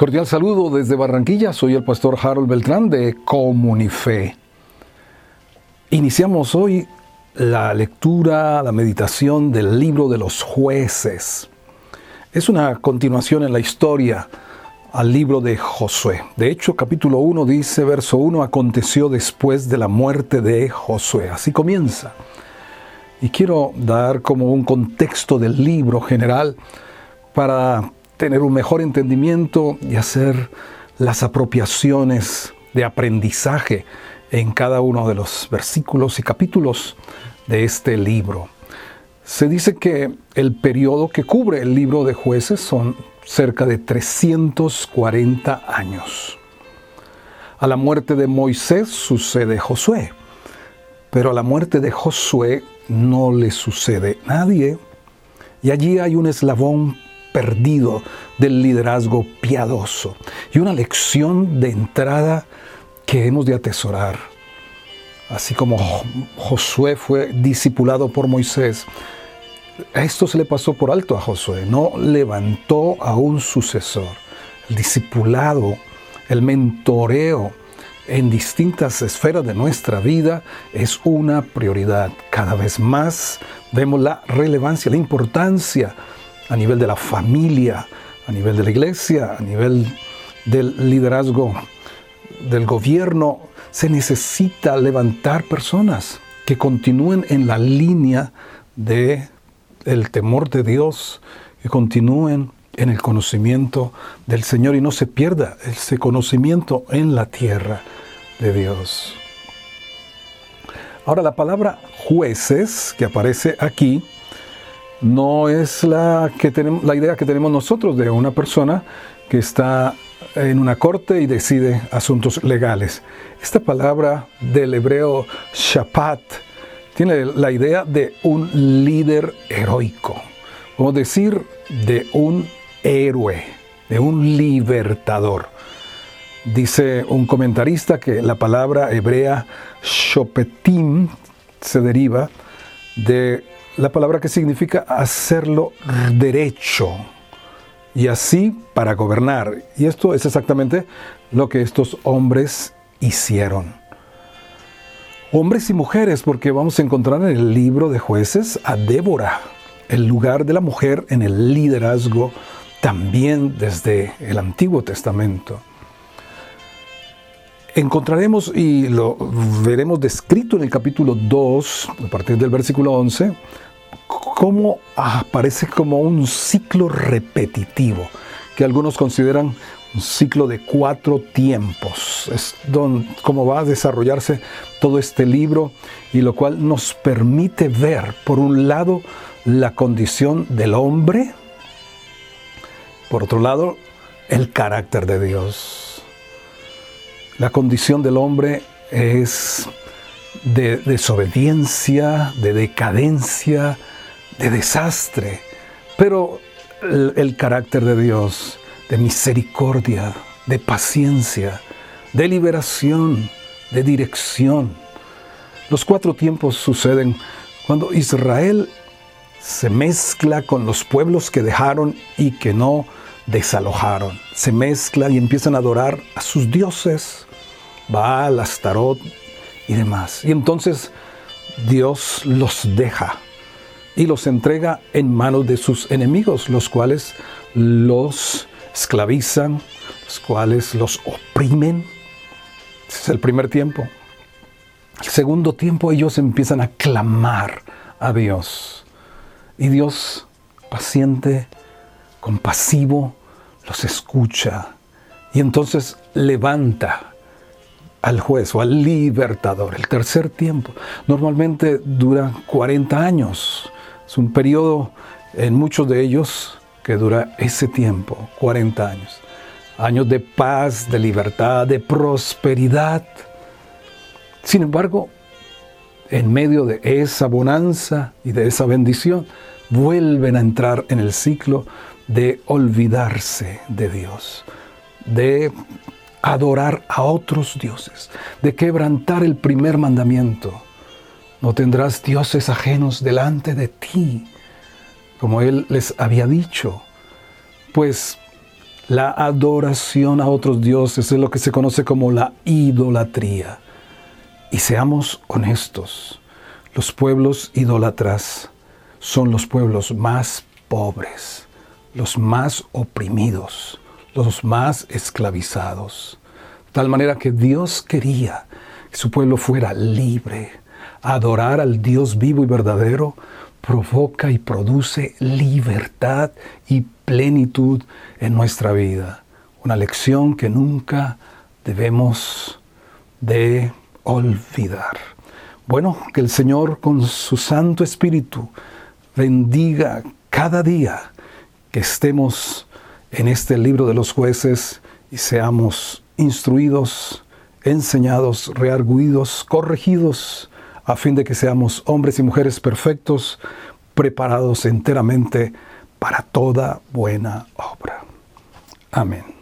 Cordial saludo desde Barranquilla, soy el pastor Harold Beltrán de Comunife. Iniciamos hoy la lectura, la meditación del libro de los jueces. Es una continuación en la historia al libro de Josué. De hecho, capítulo 1 dice, verso 1, aconteció después de la muerte de Josué. Así comienza. Y quiero dar como un contexto del libro general para tener un mejor entendimiento y hacer las apropiaciones de aprendizaje en cada uno de los versículos y capítulos de este libro. Se dice que el periodo que cubre el libro de jueces son cerca de 340 años. A la muerte de Moisés sucede Josué, pero a la muerte de Josué no le sucede nadie. Y allí hay un eslabón perdido del liderazgo piadoso y una lección de entrada que hemos de atesorar. Así como Josué fue discipulado por Moisés, esto se le pasó por alto a Josué, no levantó a un sucesor. El discipulado, el mentoreo en distintas esferas de nuestra vida es una prioridad. Cada vez más vemos la relevancia, la importancia a nivel de la familia, a nivel de la iglesia, a nivel del liderazgo del gobierno. Se necesita levantar personas que continúen en la línea de el temor de Dios, que continúen en el conocimiento del Señor y no se pierda ese conocimiento en la tierra de Dios. Ahora la palabra jueces que aparece aquí no es la, que tenemos, la idea que tenemos nosotros de una persona que está en una corte y decide asuntos legales. Esta palabra del hebreo shapat tiene la idea de un líder heroico, o decir de un héroe, de un libertador. Dice un comentarista que la palabra hebrea shopetim se deriva de la palabra que significa hacerlo derecho y así para gobernar. Y esto es exactamente lo que estos hombres hicieron. Hombres y mujeres, porque vamos a encontrar en el libro de jueces a Débora, el lugar de la mujer en el liderazgo también desde el Antiguo Testamento. Encontraremos y lo veremos descrito en el capítulo 2, a partir del versículo 11, cómo aparece como un ciclo repetitivo, que algunos consideran un ciclo de cuatro tiempos. Es don, cómo va a desarrollarse todo este libro y lo cual nos permite ver, por un lado, la condición del hombre, por otro lado, el carácter de Dios. La condición del hombre es de desobediencia, de decadencia, de desastre, pero el, carácter de Dios, de misericordia, de paciencia, de liberación, de dirección. Los cuatro tiempos suceden cuando Israel se mezcla con los pueblos que dejaron y que no desalojaron. Se mezclan y empiezan a adorar a sus dioses, Baal, Astarot y demás. Y entonces Dios los deja y los entrega en manos de sus enemigos, los cuales los esclavizan, los cuales los oprimen. Ese es el primer tiempo. El segundo tiempo ellos empiezan a clamar a Dios. Y Dios, paciente, compasivo, los escucha. Y entonces levanta al juez o al libertador. El tercer tiempo normalmente dura 40 años. Es un periodo en muchos de ellos que dura ese tiempo, 40 años. Años de paz, de libertad, de prosperidad. Sin embargo, en medio de esa bonanza y de esa bendición, vuelven a entrar en el ciclo de olvidarse de Dios, de adorar a otros dioses, de quebrantar el primer mandamiento, no tendrás dioses ajenos delante de ti, como él les había dicho. Pues La adoración a otros dioses es lo que se conoce como la idolatría. Y seamos honestos, los pueblos idólatras son los pueblos más pobres, los más oprimidos, los más esclavizados. Tal manera que Dios quería que su pueblo fuera libre. Adorar al Dios vivo y verdadero provoca y produce libertad y plenitud en nuestra vida. Una lección que nunca debemos de olvidar. Bueno, que el Señor con su Santo Espíritu bendiga cada día que estemos en este libro de los jueces y seamos instruidos, enseñados, rearguidos, corregidos, a fin de que seamos hombres y mujeres perfectos, preparados enteramente para toda buena obra. Amén.